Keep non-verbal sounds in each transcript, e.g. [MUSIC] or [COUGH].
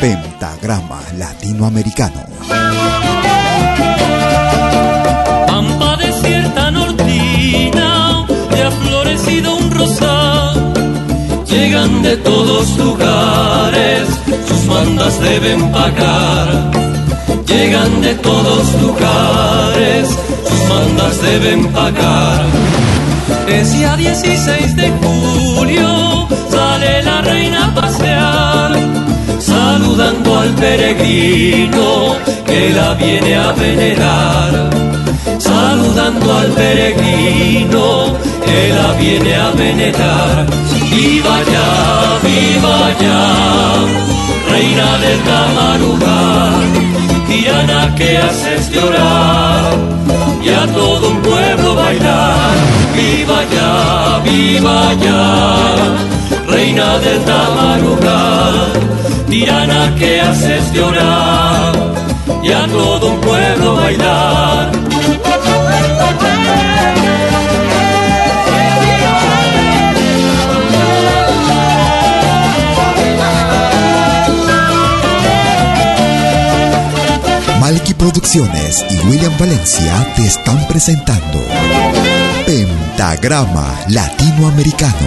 Pentagrama Latinoamericano. Pampa desierta nortina, te ha florecido un rosal. Llegan de todos lugares, sus mandas deben pagar. Llegan de todos lugares, sus mandas deben pagar. Es ya 16 de julio, sale la reina a saludando al peregrino que la viene a venerar. Saludando al peregrino que la viene a venerar. Viva ya, viva ya, reina del Tamaruga, tirana que haces llorar y a todo un pueblo bailar. Viva ya, viva ya, reina del Tamaruga, tirana que haces llorar y a todo un pueblo bailar. Malky Producciones y William Valencia te están presentando Pentagrama Latinoamericano,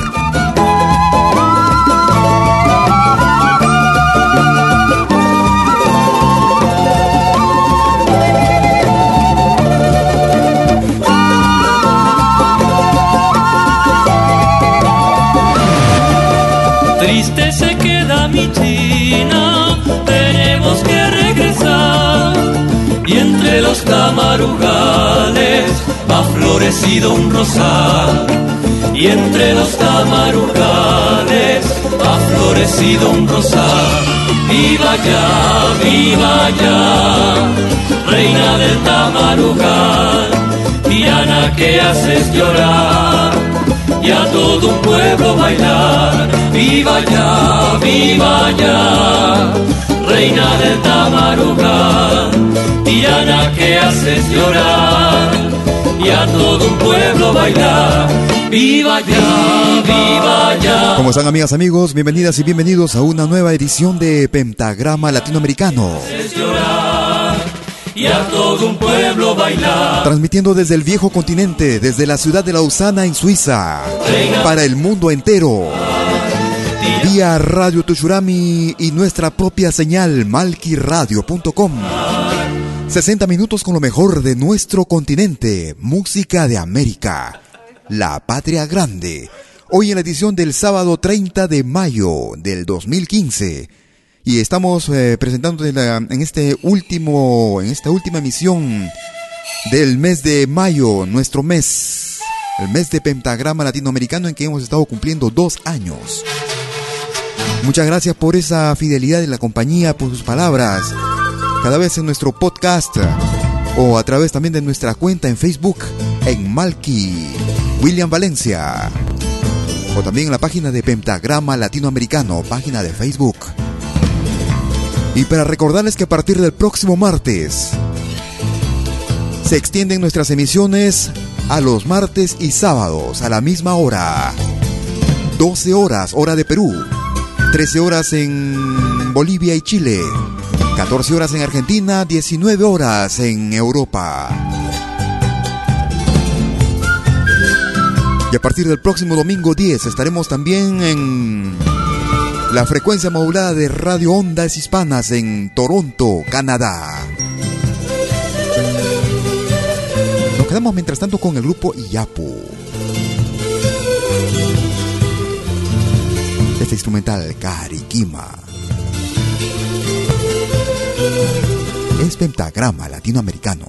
Los tamarugales ha florecido un rosal. Y entre los tamarugales ha florecido un rosal. Viva ya, viva ya, reina del tamarugal, Diana que haces llorar y a todo un pueblo bailar. Viva ya, viva ya, reina del Tamarugal, Diana que haces llorar y a todo un pueblo bailar. Viva ya, viva ya. ¿Cómo están amigas, amigos? Bienvenidas y bienvenidos a una nueva edición de Pentagrama Latinoamericano. Haces llorar y a todo un pueblo bailar. Transmitiendo desde el viejo continente, desde la ciudad de Lausana en Suiza, para el mundo entero. Vía Radio Tushurami y nuestra propia señal malquiradio.com. 60 minutos con lo mejor de nuestro continente, música de América, la patria grande. Hoy en la edición del sábado 30 de mayo del 2015. Y estamos eh, presentando en, este último, en esta última emisión del mes de mayo, nuestro mes, el mes de pentagrama latinoamericano en que hemos estado cumpliendo dos años. Muchas gracias por esa fidelidad y la compañía, por sus palabras. Cada vez en nuestro podcast o a través también de nuestra cuenta en Facebook en Malky William Valencia. O también en la página de Pentagrama Latinoamericano, página de Facebook. Y para recordarles que a partir del próximo martes se extienden nuestras emisiones a los martes y sábados a la misma hora. 12 horas, hora de Perú. 13 horas en Bolivia y Chile. 14 horas en Argentina, 19 horas en Europa. Y a partir del próximo domingo 10 estaremos también en la frecuencia modulada de Radio Ondas Hispanas en Toronto, Canadá. Nos quedamos mientras tanto con el grupo Iyapu. Este instrumental Karikima. Es pentagrama latinoamericano.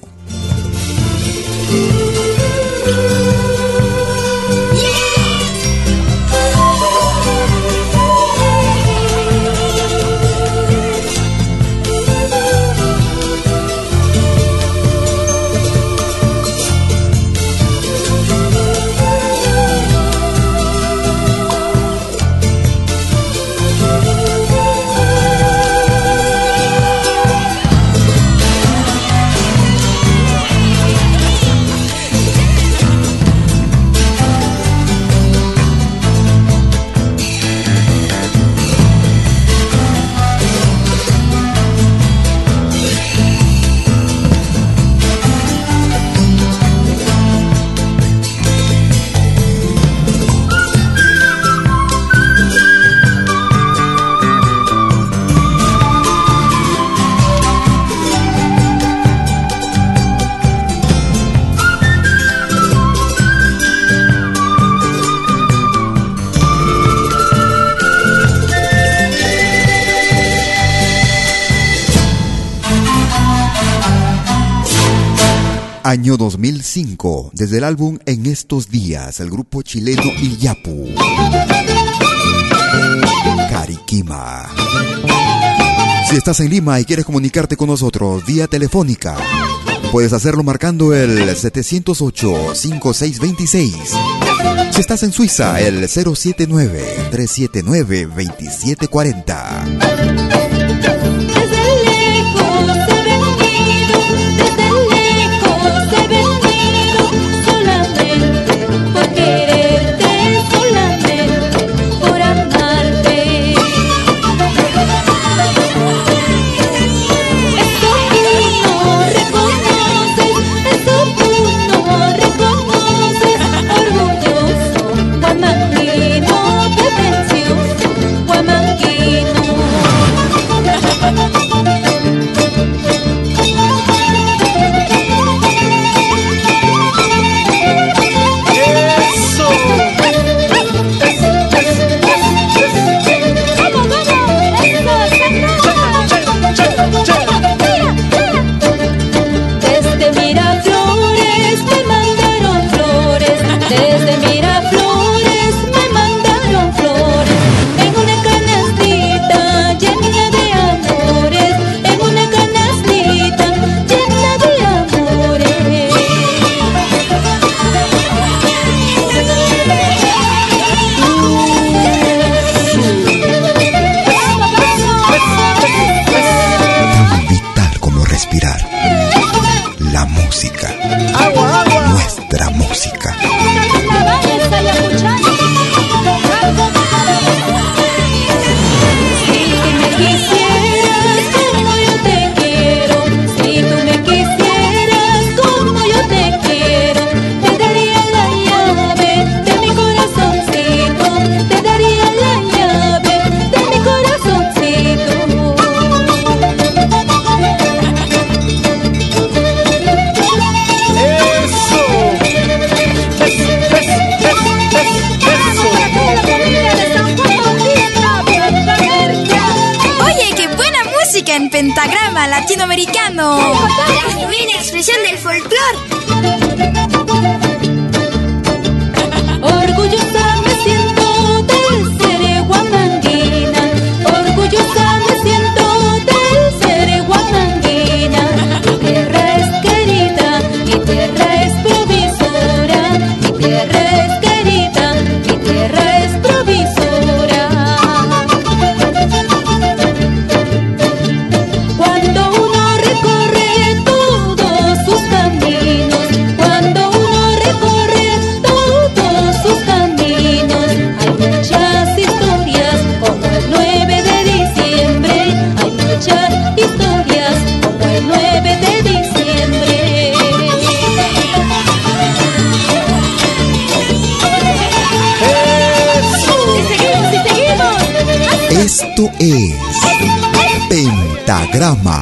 Año 2005, desde el álbum En estos días, el grupo chileno Iyapu. Cariquima. Si estás en Lima y quieres comunicarte con nosotros vía telefónica, puedes hacerlo marcando el 708-5626. Si estás en Suiza, el 079-379-2740.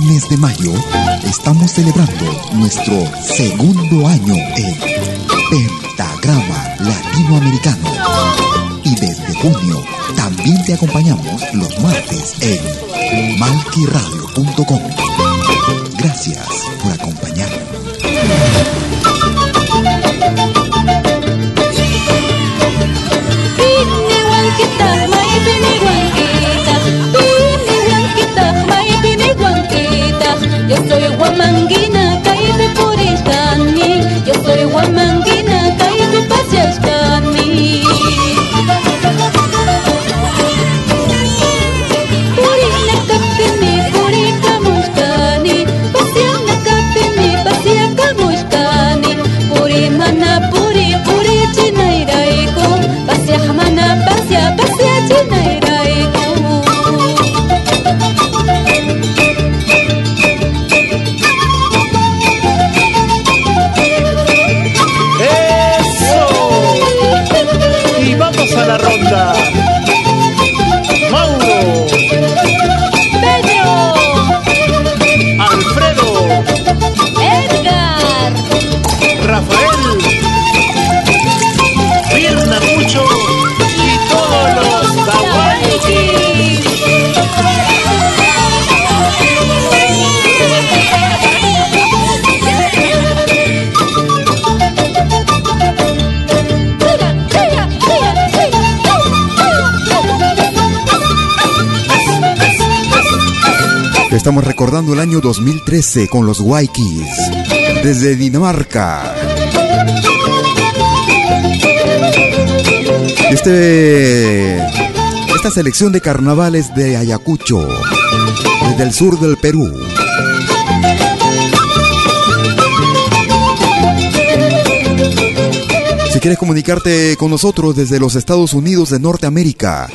De mayo estamos celebrando nuestro segundo año en Pentagrama Latinoamericano. Y desde junio también te acompañamos los martes en malquiradio.com. Estamos recordando el año 2013 con los Waikis desde Dinamarca. Este, esta selección de carnavales de Ayacucho, desde el sur del Perú. Si quieres comunicarte con nosotros desde los Estados Unidos de Norteamérica,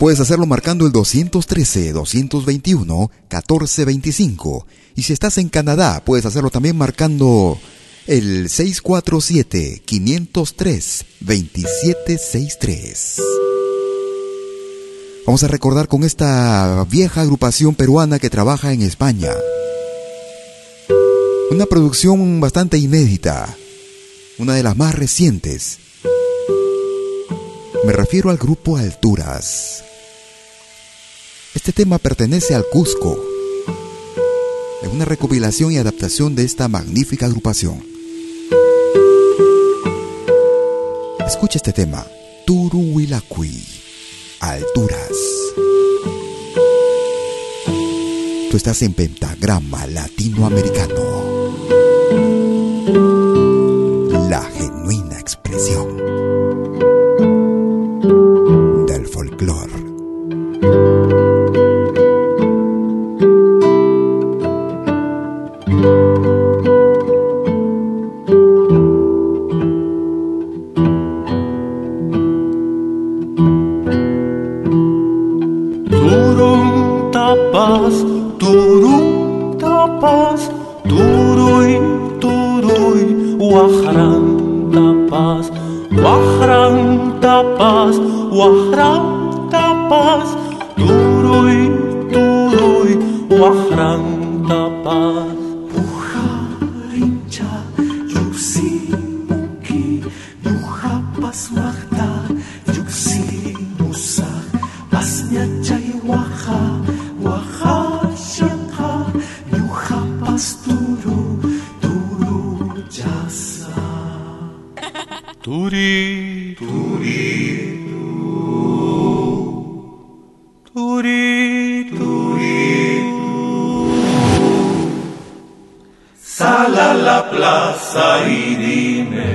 Puedes hacerlo marcando el 213-221-1425. Y si estás en Canadá, puedes hacerlo también marcando el 647-503-2763. Vamos a recordar con esta vieja agrupación peruana que trabaja en España. Una producción bastante inédita, una de las más recientes. Me refiero al grupo Alturas. Este tema pertenece al Cusco. Es una recopilación y adaptación de esta magnífica agrupación. Escucha este tema, Turuhuilacui, Alturas. Tú estás en pentagrama latinoamericano. La genuina expresión. Wahran tapas, wahran tapas, turuy, turuy, wahran tapas. Turi, turi, turi, turi. Sala la plaza y dime,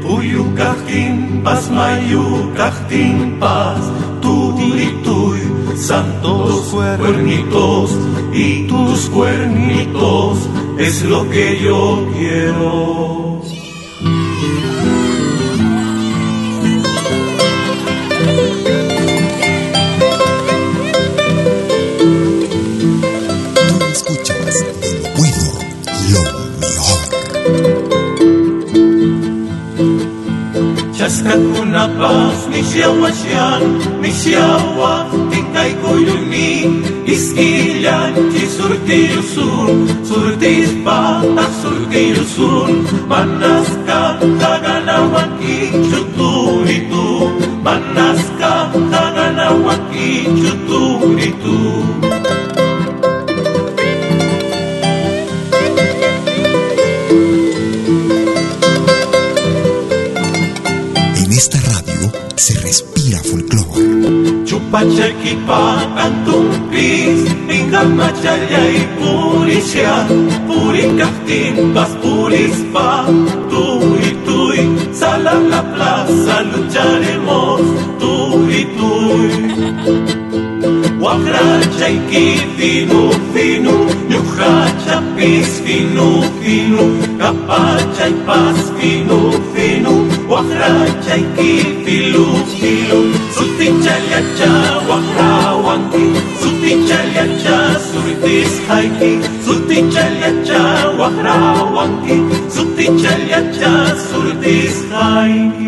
Puyu pas mayu pas, turi, tuy, santos cuernitos y tus cuernitos es lo que yo quiero. na napas nisiyawa siyan nisiyawa tingkay kuyuni iskilan ti surtiusun surtis patak surtiusun manas ka taganawan ichuturitu manas ka taganawan ichuturitu se respira folclore. Chupachaykipa kantumpis Pinkamachallay purisya Purikaktimpas purispa Turi tuy Sala la plaza lucharemos Turi tuy Wakrachayki finu finu Ñuqachapis finu finu. Kapachaypas finu വഹ്രാജയ്ക്ക് ഫിലു ഫിലു സുത്തിച്ചലച്ച വഹ്രാ വങ്കി സുത്തിച്ചലച്ച സുർത്തിസ് ഹൈക്കി സുത്തിച്ചലച്ച വഹ്രാ വങ്കി സുത്തിച്ചലച്ച സുർത്തിസ് ഹൈക്കി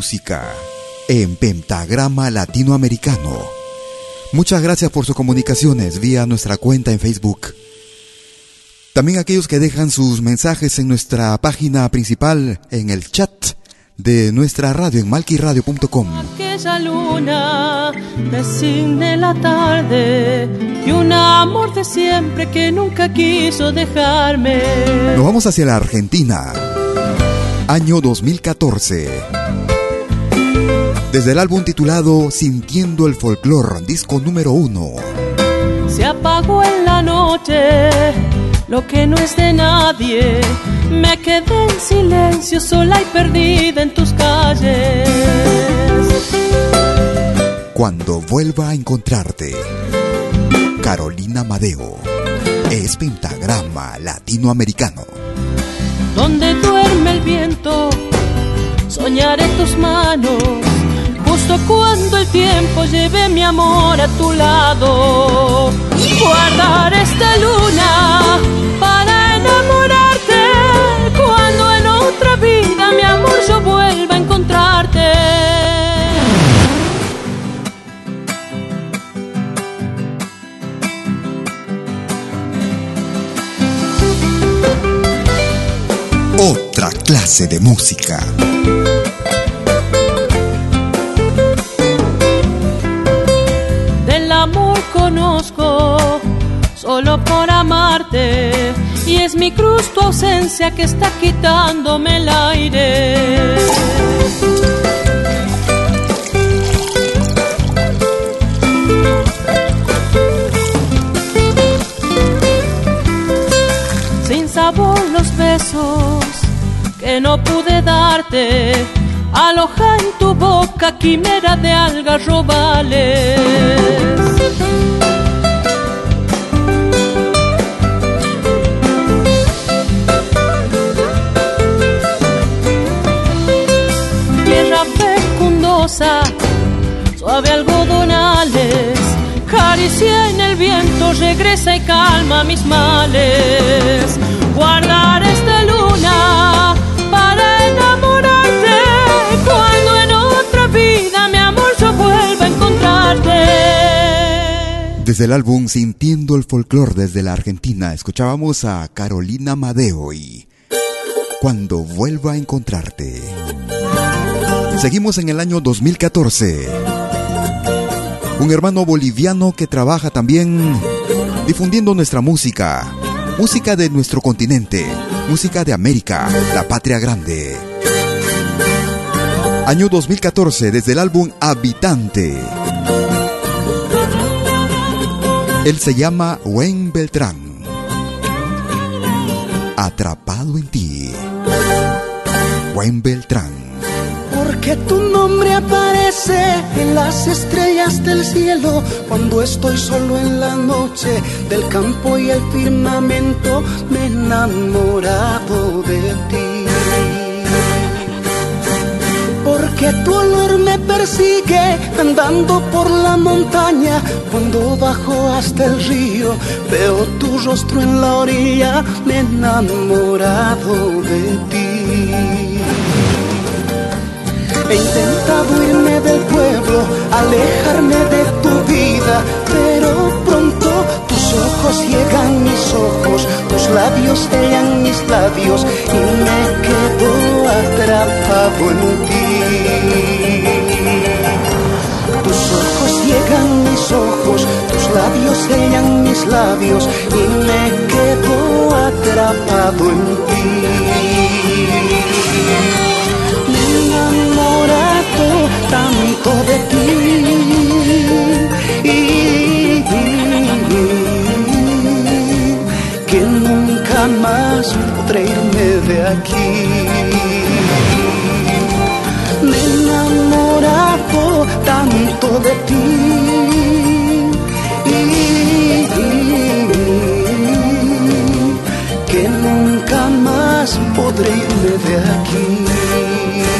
Música en pentagrama latinoamericano. Muchas gracias por sus comunicaciones vía nuestra cuenta en Facebook. También aquellos que dejan sus mensajes en nuestra página principal en el chat de nuestra radio en malquiradio.com. Aquella luna designe la tarde y un amor de siempre que nunca quiso dejarme. Nos vamos hacia la Argentina. Año 2014. Desde el álbum titulado Sintiendo el Folclor, disco número uno. Se apagó en la noche lo que no es de nadie. Me quedé en silencio, sola y perdida en tus calles. Cuando vuelva a encontrarte. Carolina Madeo. Es pentagrama latinoamericano. Donde duerme el viento, soñaré tus manos justo cuando el tiempo lleve mi amor a tu lado. Guardar esta luna para enamorarte cuando en otra vida mi amor yo vuelva a encontrarte. Otra clase de música. Por amarte y es mi cruz tu ausencia que está quitándome el aire. Sin sabor los besos que no pude darte, aloja en tu boca quimera de algarrobales. Algodonales, caricia en el viento, regresa y calma mis males. Guardar esta luna para enamorarte, cuando en otra vida mi amor yo vuelva a encontrarte. Desde el álbum Sintiendo el Folclor desde la Argentina, escuchábamos a Carolina Madeo y Cuando vuelva a encontrarte. Seguimos en el año 2014. Un hermano boliviano que trabaja también difundiendo nuestra música, música de nuestro continente, música de América, la patria grande. Año 2014, desde el álbum Habitante. Él se llama Wayne Beltrán. Atrapado en ti. Wayne Beltrán. Porque tu nombre aparece en las estrellas del cielo cuando estoy solo en la noche del campo y el firmamento me he enamorado de ti. Porque tu olor me persigue andando por la montaña cuando bajo hasta el río veo tu rostro en la orilla me he enamorado de ti. He intentado irme del pueblo, alejarme de tu vida, pero pronto tus ojos llegan mis ojos, tus labios sellan mis labios y me quedo atrapado en ti. Tus ojos llegan mis ojos, tus labios sellan mis labios y me quedo atrapado en ti enamorado tanto de ti que nunca más podré irme de aquí. Me enamorado tanto de ti que nunca más podré irme de aquí.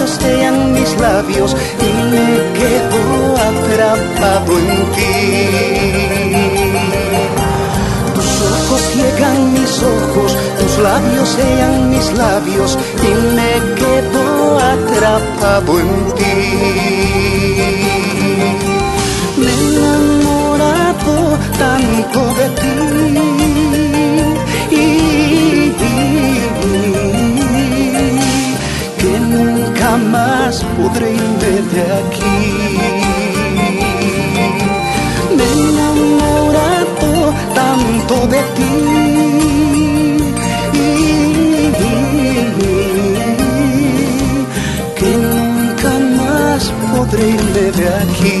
Labios sellan mis labios y me quedo atrapado en ti. Tus ojos llegan mis ojos, tus labios sellan mis labios y me quedo atrapado en ti. Me he enamorado tanto de ti podré irme de aquí. Me he enamorado tanto de ti que nunca más podré irme de aquí.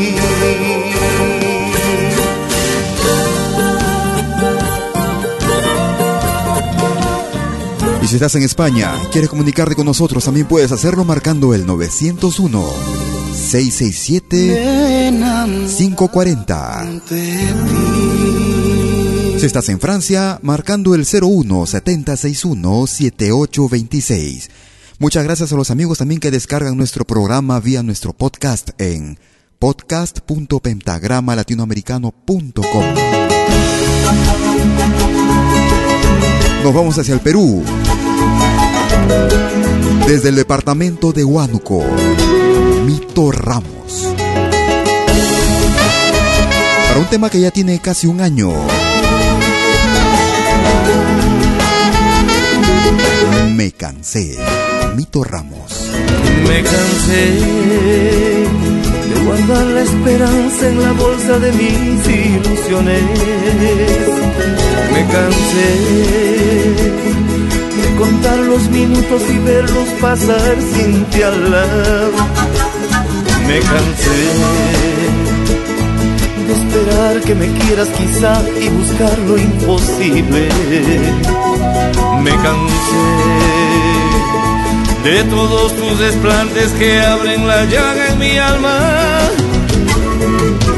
Si estás en España quieres comunicarte con nosotros, también puedes hacerlo marcando el 901 667-540. Si estás en Francia, marcando el 01 7061 7826. Muchas gracias a los amigos también que descargan nuestro programa vía nuestro podcast en podcast.pentagramalatinoamericano.com. Nos vamos hacia el Perú. Desde el departamento de Huánuco, Mito Ramos. Para un tema que ya tiene casi un año. Me cansé. Mito Ramos. Me cansé de guardar la esperanza en la bolsa de mis ilusiones. Me cansé de contar los minutos y verlos pasar sin ti al lado. Me cansé de esperar que me quieras quizá y buscar lo imposible. Me cansé de todos tus desplantes que abren la llaga en mi alma.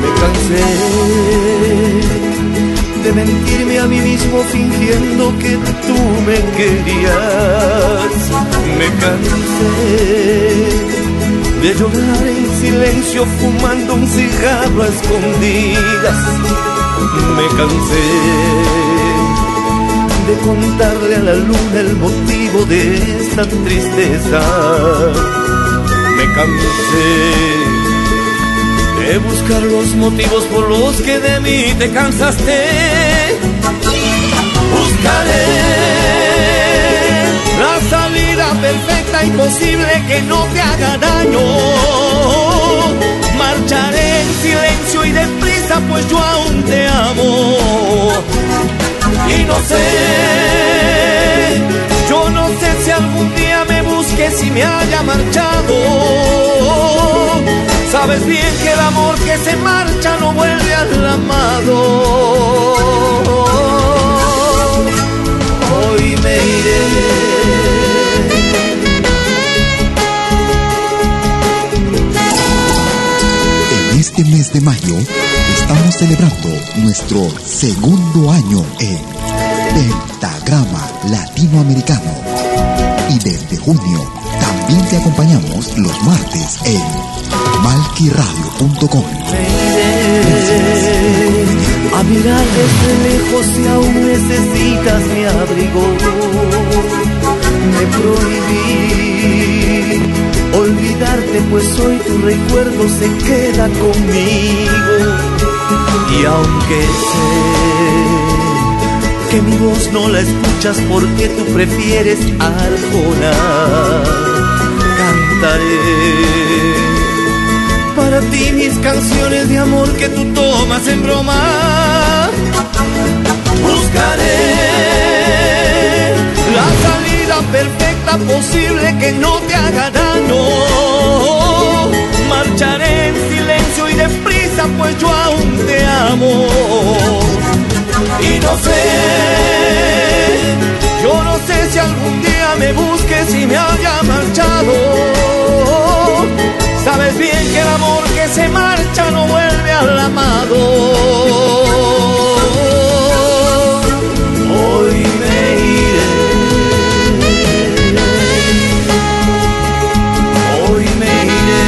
Me cansé mentirme a mí mismo fingiendo que tú me querías. Me cansé de llorar en silencio fumando un cigarro a escondidas. Me cansé de contarle a la luna el motivo de esta tristeza. Me cansé de buscar los motivos por los que de mí te cansaste. Buscaré la salida perfecta imposible que no te haga daño. Marcharé en silencio y deprisa, pues yo aún te amo y no sé, yo no sé si algún día me busques y me haya marchado. Sabes bien que el amor que se marcha no vuelve al amado. Hoy me iré. En este mes de mayo estamos celebrando nuestro segundo año en Pentagrama Latinoamericano. Y desde junio también te acompañamos los martes en malquiradio.com. A mirar desde lejos si aún necesitas mi abrigo. Me prohibí olvidarte, pues hoy tu recuerdo se queda conmigo. Y aunque sé que mi voz no la escuchas porque tú prefieres Arjona, cantaré para ti mis canciones de amor que tú tomas en broma. Buscaré la salida perfecta posible que no te haga daño. Marcharé en silencio y deprisa, pues yo aún te amo. Y no sé, yo no sé si algún día me busques y me haya marchado. Sabes bien que el amor que se marcha no vuelve al amado. Hoy me iré. Hoy me iré.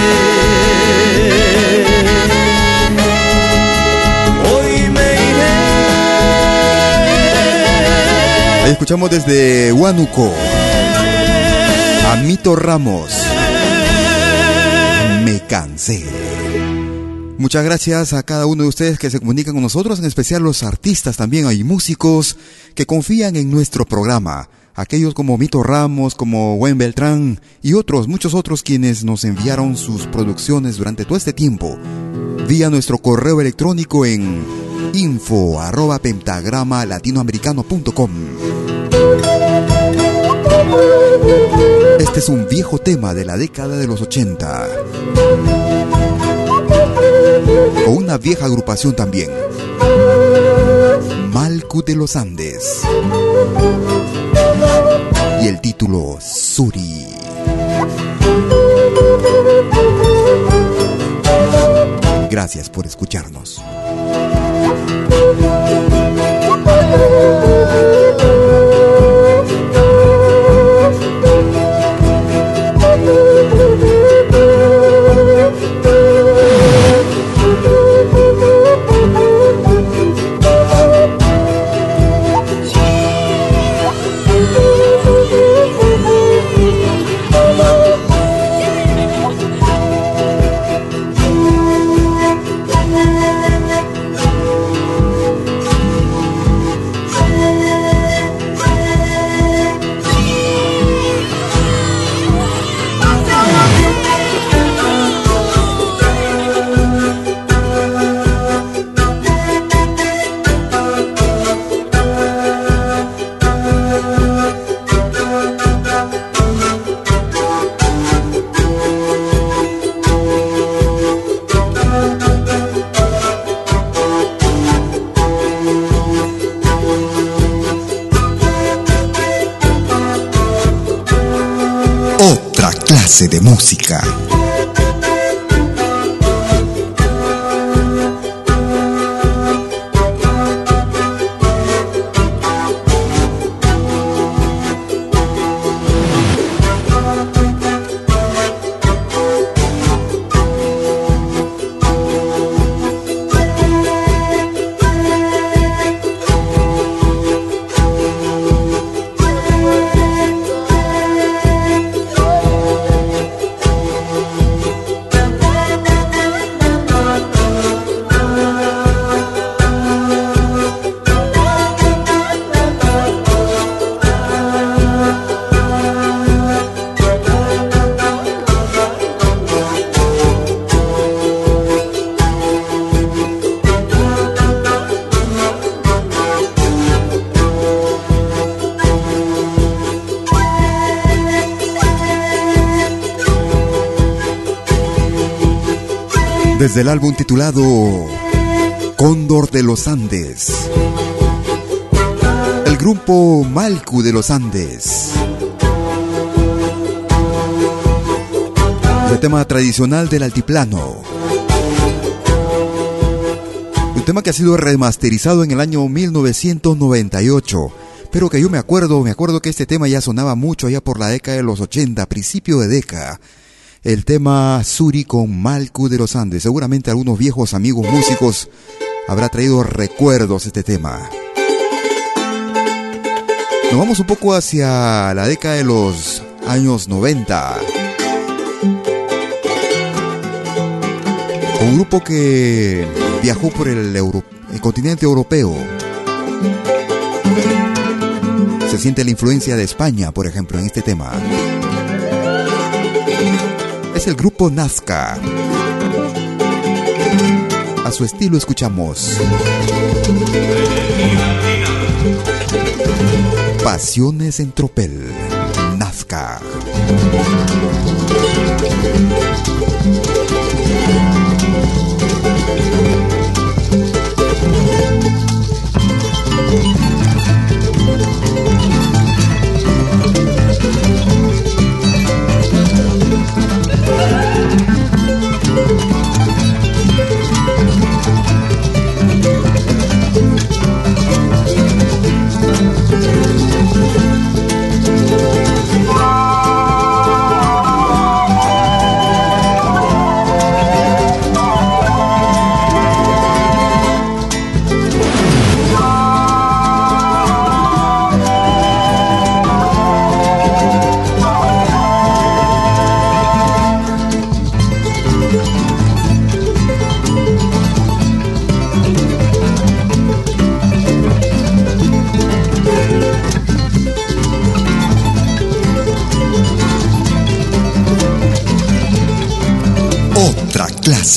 Hoy me Ahí escuchamos desde Huánuco a Mito Ramos. Cansé. Muchas gracias a cada uno de ustedes que se comunican con nosotros, en especial los artistas también, hay músicos que confían en nuestro programa. Aquellos como Mito Ramos, como Gwen Beltrán y otros, muchos otros quienes nos enviaron sus producciones durante todo este tiempo vía nuestro correo electrónico en info arroba pentagrama latinoamericano.com. Este es un viejo tema de la década de los 80. O una vieja agrupación también. Malcu de los Andes. Y el título Suri. Gracias por escucharnos. De música. Del álbum titulado Cóndor de los Andes. El grupo Malcu de los Andes. El tema tradicional del altiplano. Un tema que ha sido remasterizado en el año 1998 pero que yo me acuerdo, me acuerdo que este tema ya sonaba mucho allá por la década de los 80, principio de década el tema Suri con Malcu de los Andes. Seguramente algunos viejos amigos músicos habrá traído recuerdos este tema. Nos vamos un poco hacia la década de los años 90. Un grupo que viajó por el, el continente europeo. Se siente la influencia de España, por ejemplo, en este tema es el grupo Nazca. A su estilo escuchamos Pasiones en Tropel, Nazca.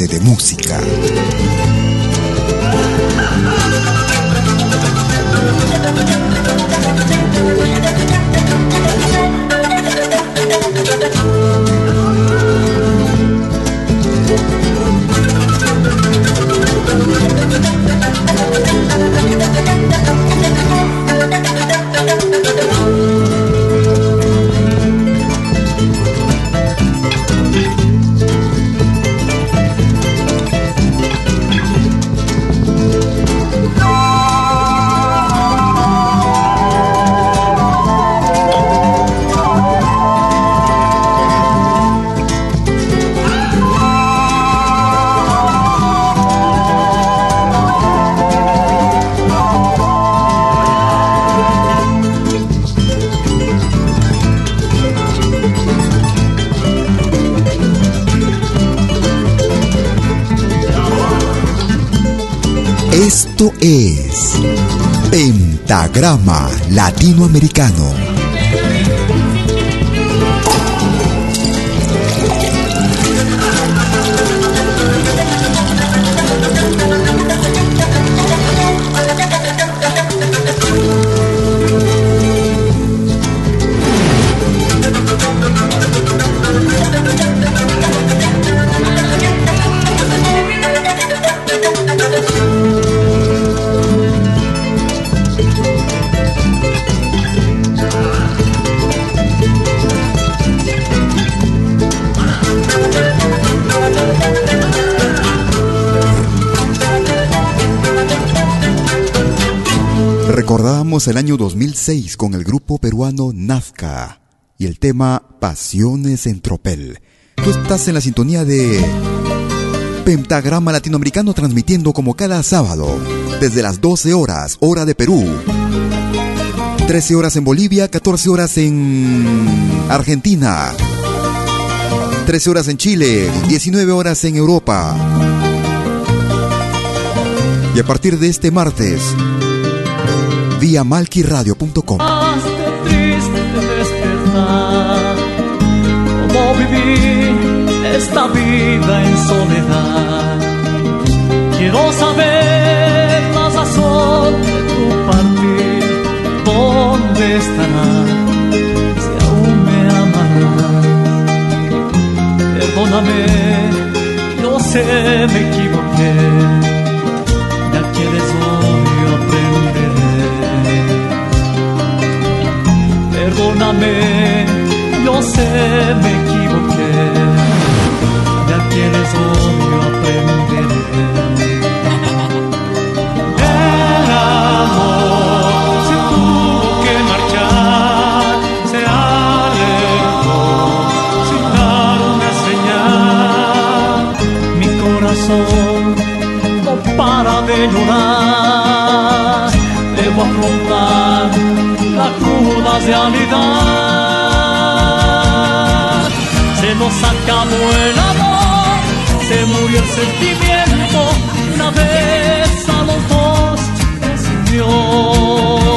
De música. Pentagrama Latinoamericano. El año 2006 con el grupo peruano Nazca y el tema Pasiones en Tropel. Tú estás en la sintonía de Pentagrama Latinoamericano transmitiendo como cada sábado desde las 12 horas, hora de Perú. 13 horas en Bolivia, 14 horas en Argentina. 13 horas en Chile, 19 horas en Europa. Y a partir de este martes, vía malquiradio.com. triste despertar, cómo viví esta vida en soledad. Quiero saber la razón de tu partir, dónde estarás, si aún me amarás. Perdóname, yo sé me equivoqué, Perdóname, yo sé me equivoqué, ya quieres hoy aprenderé. El amor se tuvo que marchar, se alejó sin dar una señal. Mi corazón no para de llorar, debo afrontar cruda realidad. Se nos acabó el amor, se murió el sentimiento, una vez a los dos nos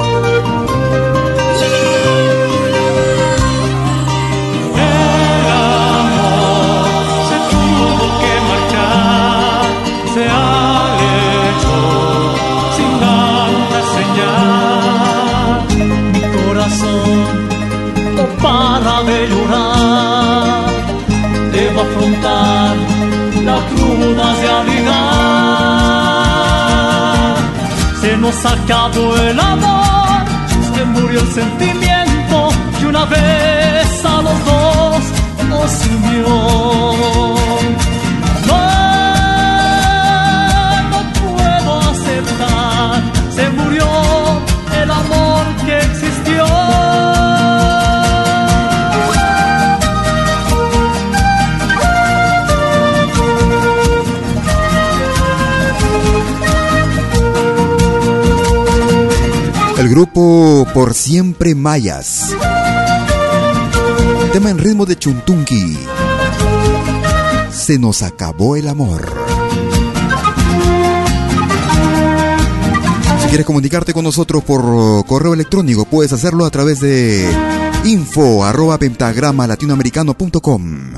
Se acabó el amor, se murió el sentimiento que una vez grupo Por Siempre Mayas. Tema en ritmo de chuntunqui. Se nos acabó el amor. Si quieres comunicarte con nosotros por correo electrónico, puedes hacerlo a través de info arroba pentagrama latinoamericano.com.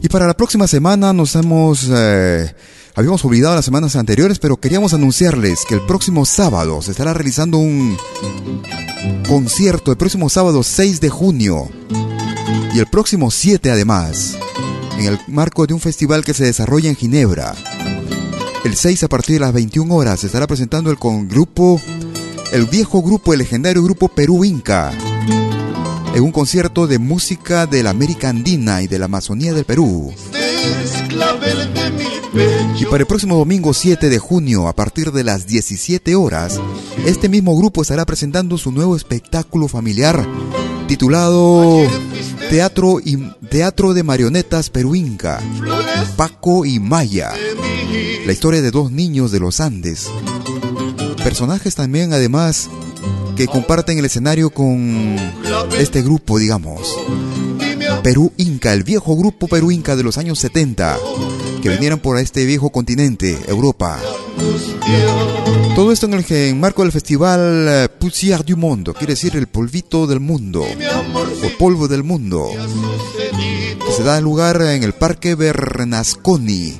Y para la próxima semana nos hemos... eh, habíamos olvidado las semanas anteriores, pero queríamos anunciarles que el próximo sábado se estará realizando un concierto, el próximo sábado 6 de junio y el próximo 7 además, en el marco de un festival que se desarrolla en Ginebra. El 6 a partir de las 21 horas se estará presentando el con grupo el viejo grupo, el legendario grupo Perú Inca, en un concierto de música de la América Andina y de la Amazonía del Perú. Y para el próximo domingo 7 de junio, a partir de las 17 horas, este mismo grupo estará presentando su nuevo espectáculo familiar titulado Teatro, y, Teatro de Marionetas Perú Inca, Paco y Maya. La historia de dos niños de los Andes. Personajes también, además, que comparten el escenario con este grupo, digamos. Perú Inca, el viejo grupo Perú Inca de los años 70, que vinieron por este viejo continente, Europa. Todo esto en el marco del festival eh, Poussière du Monde, quiere decir el polvito del mundo, o polvo del mundo, que se da lugar en el Parque Bernasconi,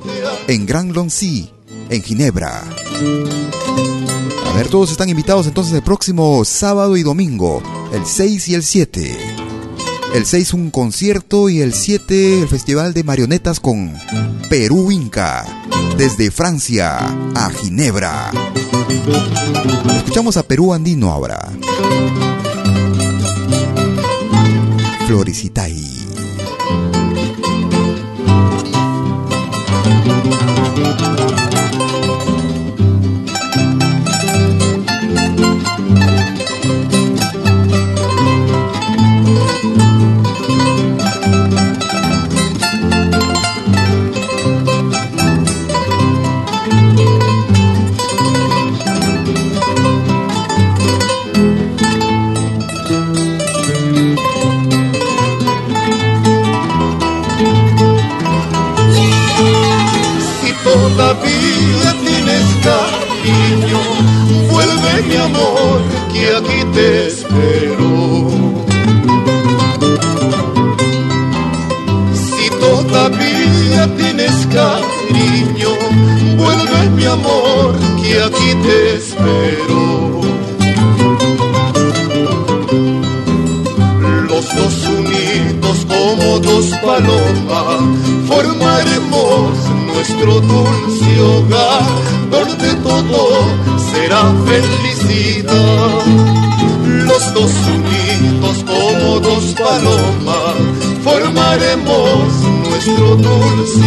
en Grand Loncy, en Ginebra. A ver, todos están invitados entonces el próximo sábado y domingo, el 6 y el 7. El 6 un concierto y el 7 el festival de marionetas con Perú Inca, desde Francia a Ginebra. Escuchamos a Perú Andino ahora. Floricitai. todavía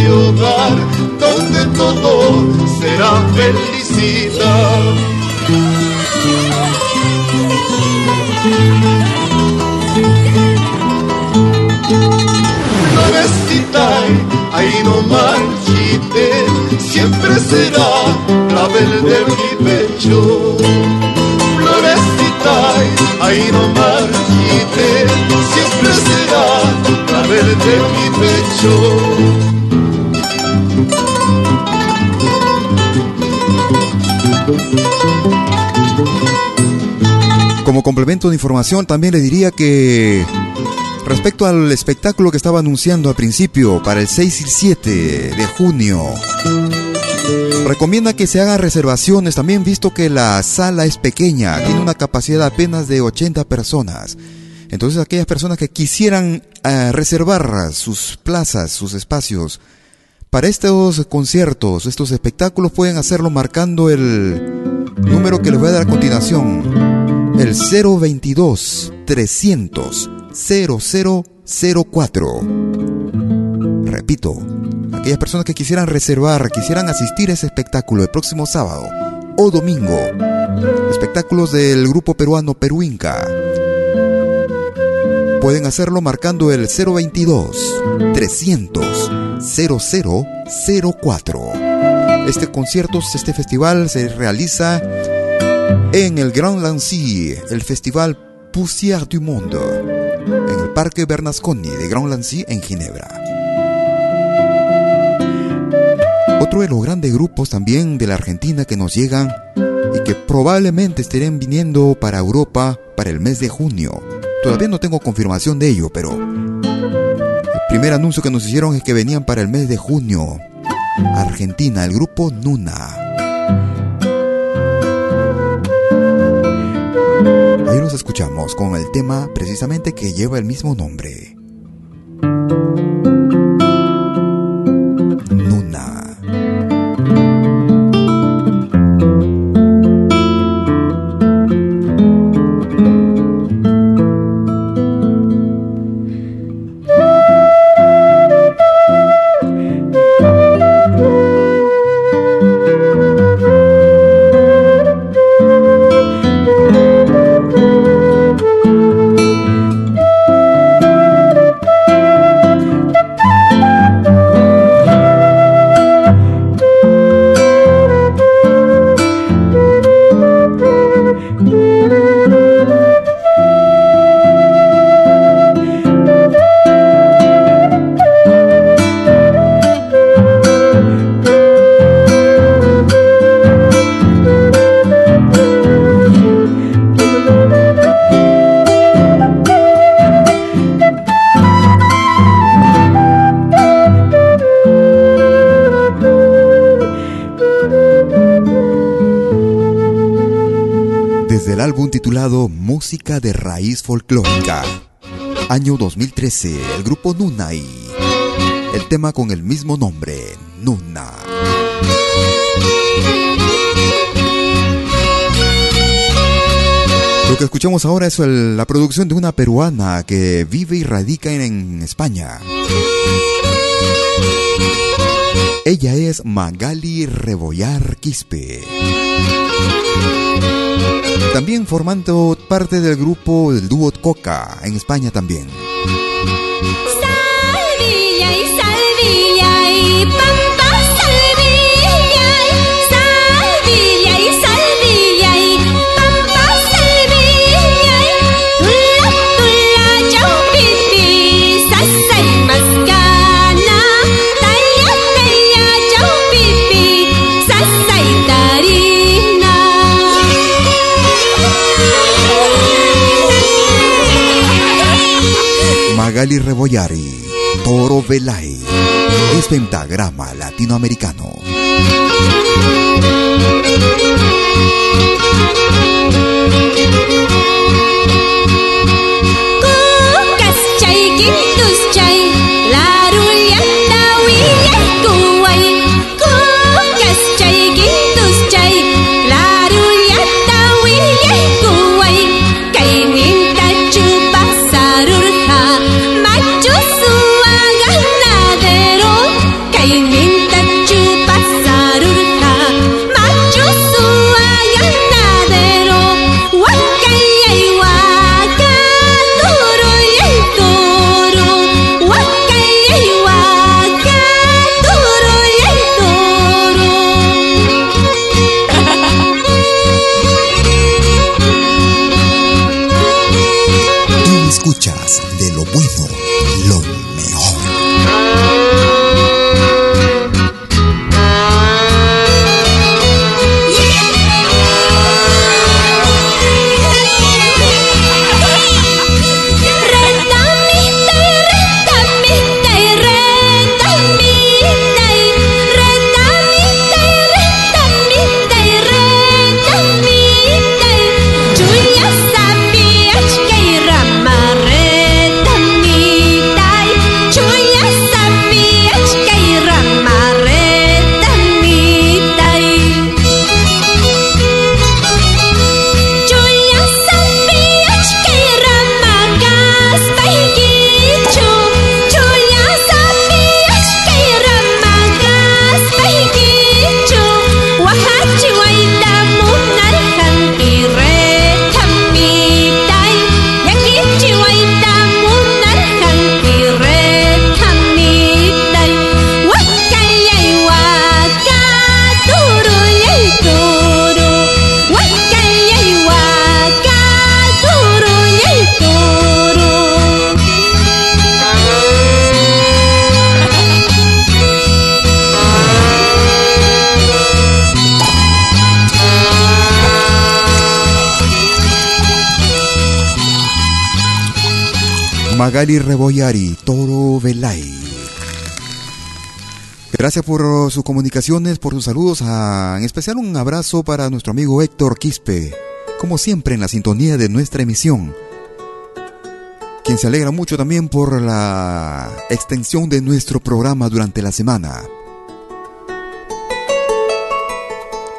hogar, donde todo será felicidad. ahí no marchite, siempre será la de mi pecho. Florecita, ahí no marchite, siempre será la de mi pecho. Como complemento de información, también le diría que Respecto al espectáculo que estaba anunciando al principio para el 6 y 7 de junio, recomienda que se hagan reservaciones, también visto que la sala es pequeña, tiene una capacidad apenas de 80 personas. Entonces aquellas personas que quisieran eh, reservar sus plazas, sus espacios, para estos conciertos, estos espectáculos pueden hacerlo marcando el número que les voy a dar a continuación, el 022 300 0004. Repito, aquellas personas que quisieran reservar, quisieran asistir a ese espectáculo el próximo sábado o domingo, espectáculos del grupo peruano Perú Inca, pueden hacerlo marcando el 022 300 0004. Este concierto, este festival se realiza en el Grand Lancy, el festival Poussière du Monde en el Parque Bernasconi de Grand Lancy en Ginebra. Otro de los grandes grupos también de la Argentina que nos llegan y que probablemente estén viniendo para Europa para el mes de junio. Todavía no tengo confirmación de ello, pero el primer anuncio que nos hicieron es que venían para el mes de junio. Argentina, el grupo Nuna. Nos escuchamos con el tema precisamente que lleva el mismo nombre. Música de Raíz Folclórica. Año 2013, el grupo Nunay. El tema con el mismo nombre, Nuna. Lo que escuchamos ahora es la producción de una peruana que vive y radica en España. Ella es Magali Rebollar Quispe. También formando parte del grupo del dúo Coca en España también. Y y Magali Rebollari, Toro Velay, es pentagrama latinoamericano. Magali Reboyari, Toro Velay. Gracias por sus comunicaciones, por sus saludos, en especial un abrazo para nuestro amigo Héctor Quispe, como siempre en la sintonía de nuestra emisión, quien se alegra mucho también por la extensión de nuestro programa durante la semana.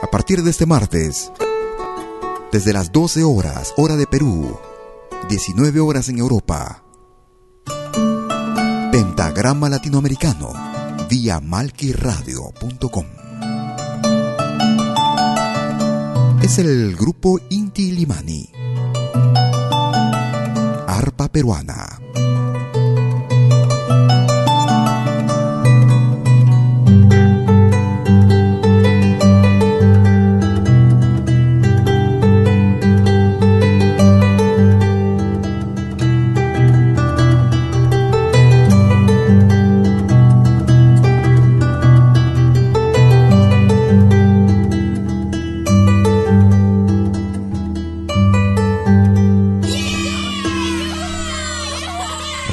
A partir de este martes, desde las 12 horas, hora de Perú, 19 horas en Europa, Pentagrama Latinoamericano vía malquiradio.com. Es el grupo Inti Limani. Arpa peruana.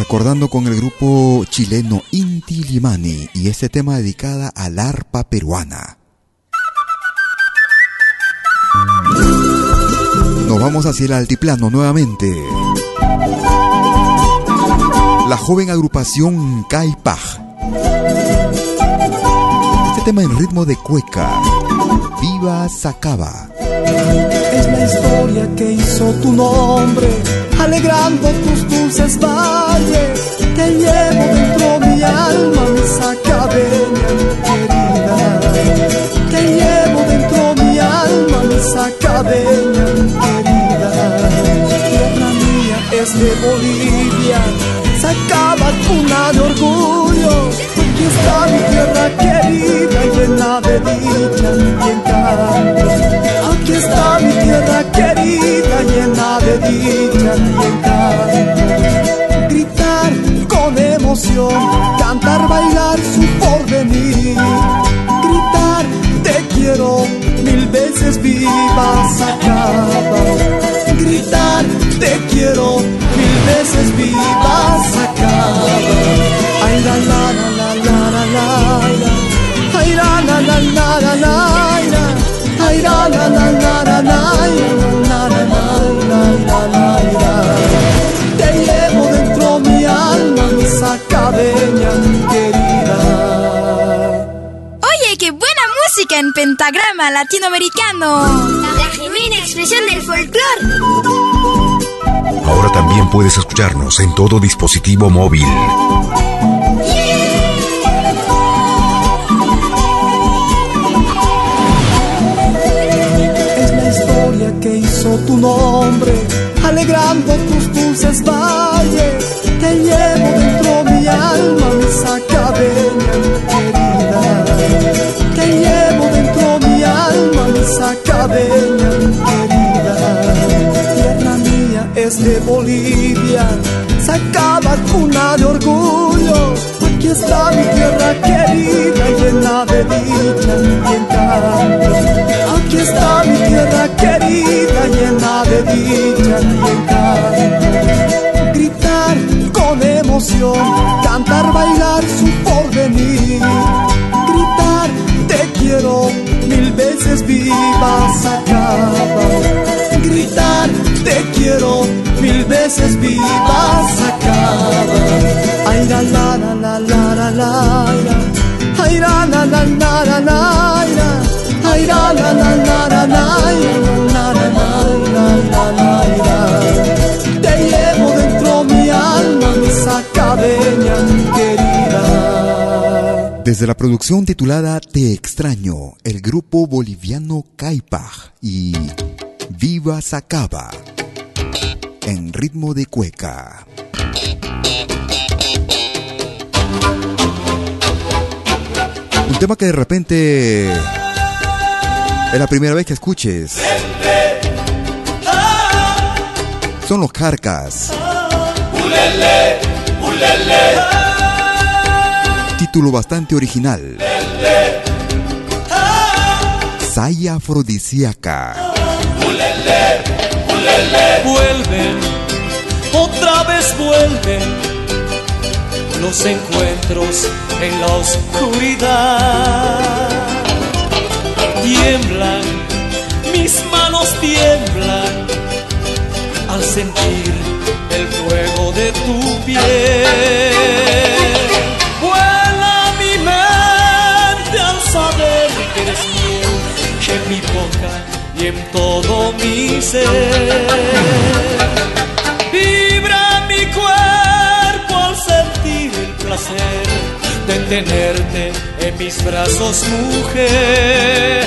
Recordando con el grupo chileno Inti Limani y este tema dedicada al arpa peruana. Nos vamos hacia el altiplano nuevamente. La joven agrupación Caipaj. Este tema en ritmo de cueca. Viva Sacaba. Es la historia que hizo tu nombre, alegrando tus dulces valles. Te llevo dentro mi alma, mi sacabeña, querida. Te llevo dentro mi alma, mi sacabeña, querida. Tierra mía es de Bolivia, sacaba cuna de orgullo. Aquí está mi tierra querida, llena de dicha y encanto. Está mi tierra querida, llena de dicha y encanto. Pentagrama latinoamericano. La genuina expresión del folclore. Ahora también puedes escucharnos en todo dispositivo móvil. Es la historia que hizo tu nombre, alegrando tus dulces valles. Te llevo dentro Bolivia, sacaba cuna de orgullo. Aquí está mi tierra querida, llena de dicha y encanto. Aquí está mi tierra querida, llena de dicha y encanto. Gritar con emoción, cantar, bailar su porvenir. Gritar, te quiero, mil veces viva sacaba. Gritar, te quiero, veces. Ay, la la la la la la la, la la la la la la, la la la la la la, la la la la la Te llevo dentro mi alma, mi sacabeña querida. Desde la producción titulada Te extraño, el grupo boliviano Caipaj y Viva Sacaba en ritmo de cueca. Un tema que de repente es la primera vez que escuches. Son los carcas. Título bastante original. Saya afrodisíaca. Vuelven, otra vez vuelven los encuentros en la oscuridad. Tiemblan, mis manos tiemblan al sentir el fuego de tu piel. Vuela mi mente al saber que eres miel en mi boca y en todo mi ser. Vibra mi cuerpo al sentir el placer de tenerte en mis brazos, mujer.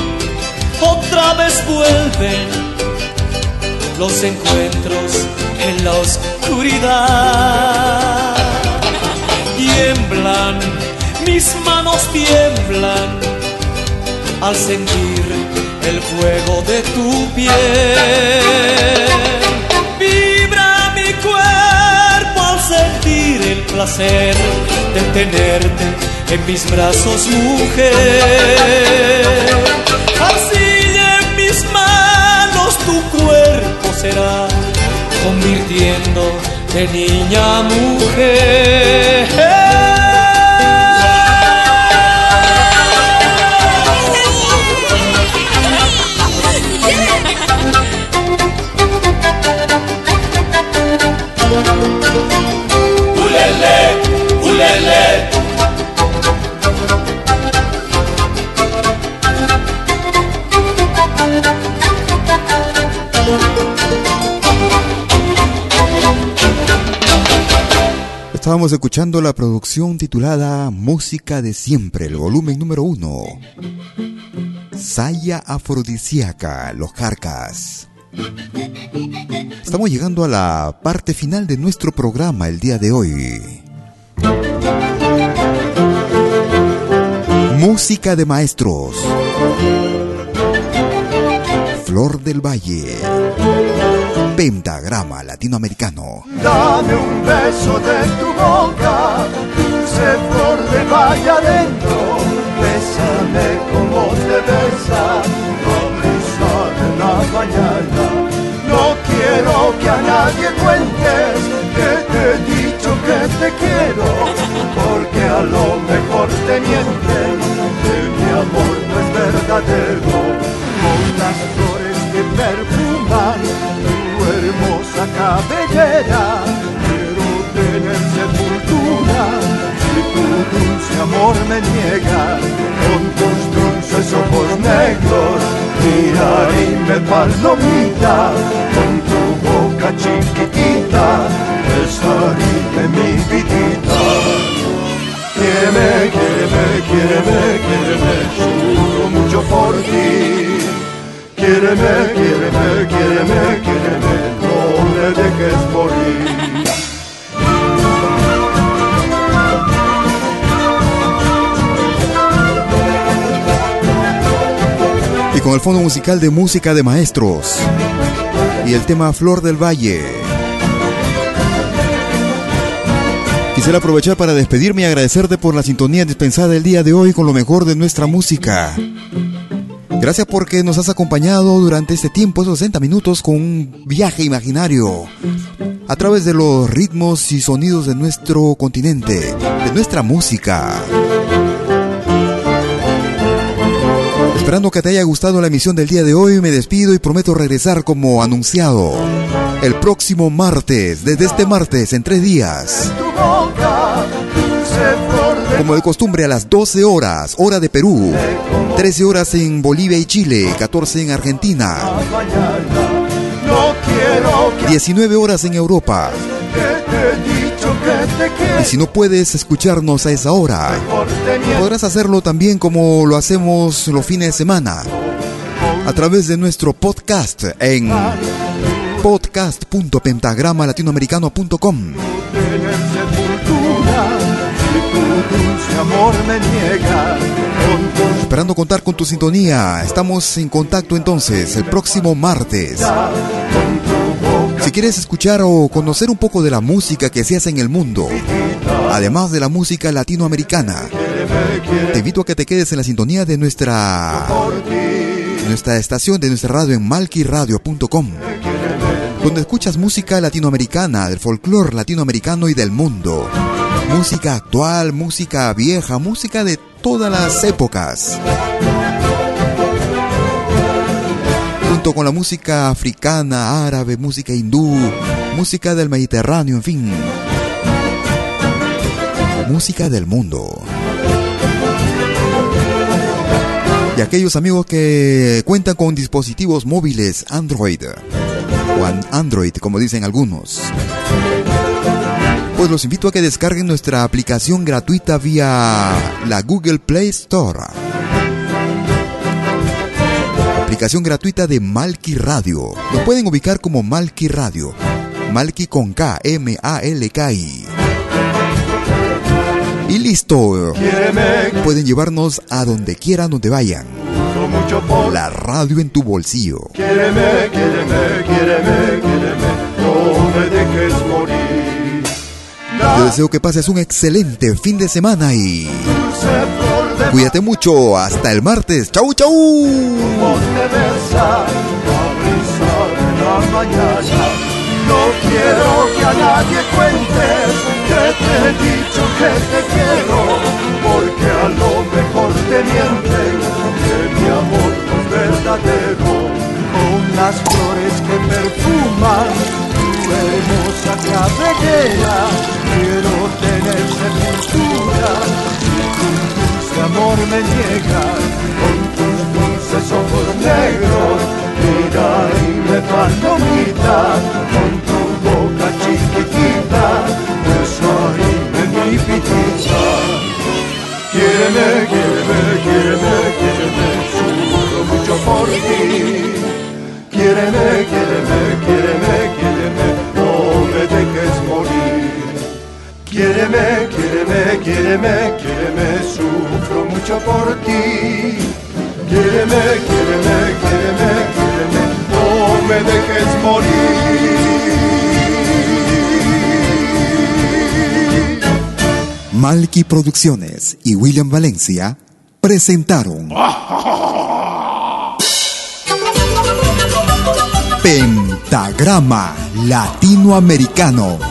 vuelven los encuentros en la oscuridad. Tiemblan, mis manos tiemblan al sentir el fuego de tu piel. Vibra mi cuerpo al sentir el placer de tenerte en mis brazos, mujer. Será convirtiendo de niña mujer. Estábamos escuchando la producción titulada Música de Siempre, el volumen número uno. Saya Afrodisíaca, Los Jarcas. Estamos llegando a la parte final de nuestro programa el día de hoy. Música de Maestros. Flor del Valle. Pentagrama Latinoamericano. Dame un beso de tu boca, dulce flor de valle adentro. Bésame como te besa la brisa de la mañana. No quiero que a nadie cuentes que te he dicho que te quiero, porque a lo mejor te mienten, que mi amor no es verdadero. Con las cabellera, quiero tener sepultura. Si tu dulce amor me niega, con tus dulces ojos negros, mira y me palomita, con tu boca chiquitita, besaré mi vidita. Quiéreme, quiéreme, quiéreme, quiéreme, juro mucho por ti. Quiéreme, quiéreme, quiéreme, quiéreme, dejes morir. Y con el fondo musical de música de maestros y el tema Flor del Valle. Quisiera aprovechar para despedirme y agradecerte por la sintonía dispensada el día de hoy con lo mejor de nuestra música. Gracias porque nos has acompañado durante este tiempo, esos 60 minutos, con un viaje imaginario a través de los ritmos y sonidos de nuestro continente, de nuestra música. Esperando que te haya gustado la emisión del día de hoy, me despido y prometo regresar como anunciado el próximo martes, desde este martes en tres días. Como de costumbre a las 12 horas, hora de Perú, 13 horas en Bolivia y Chile, 14 en Argentina, 19 horas en Europa. Y si no puedes escucharnos a esa hora, podrás hacerlo también como lo hacemos los fines de semana, a través de nuestro podcast en podcast.pentagramalatinoamericano.com amor me niega. Esperando contar con tu sintonía, estamos en contacto entonces el próximo martes. Si quieres escuchar o conocer un poco de la música que se hace en el mundo, además de la música latinoamericana, te invito a que te quedes en la sintonía de nuestra nuestra estación de nuestra radio en malquiradio.com, donde escuchas música latinoamericana, del folclore latinoamericano y del mundo. Música actual, música vieja, música de todas las épocas. Junto con la música africana, árabe, música hindú, música del Mediterráneo, en fin. Música del mundo. Y aquellos amigos que cuentan con dispositivos móviles Android, o Android como dicen algunos pues los invito a que descarguen nuestra aplicación gratuita vía la Google Play Store. aplicación gratuita de Malki Radio. Lo pueden ubicar como Malki Radio. Malki con K, M-A-L-K-I. Y listo. Pueden llevarnos a donde quieran, donde vayan. La radio en tu bolsillo. Quiéreme, quiéreme, quiéreme, no me dejes. Yo deseo que pases un excelente fin de semana y cuídate mucho. Hasta el martes. Chau, chau. No quiero que a nadie cuentes que te he dicho que te quiero, porque a lo mejor te mienten que mi amor no es verdadero. Con las flores que perfuman hermosa cabellera, quiero tener sepultura. Con dulce amor me niegas, con tus dulces ojos negros, Quiéreme, quiéreme, quiéreme, quiéreme, sufro mucho por ti. Quiéreme, quiéreme, quiéreme, quiéreme, no me dejes morir. Malky Producciones y William Valencia presentaron [LAUGHS] Pentagrama Latinoamericano.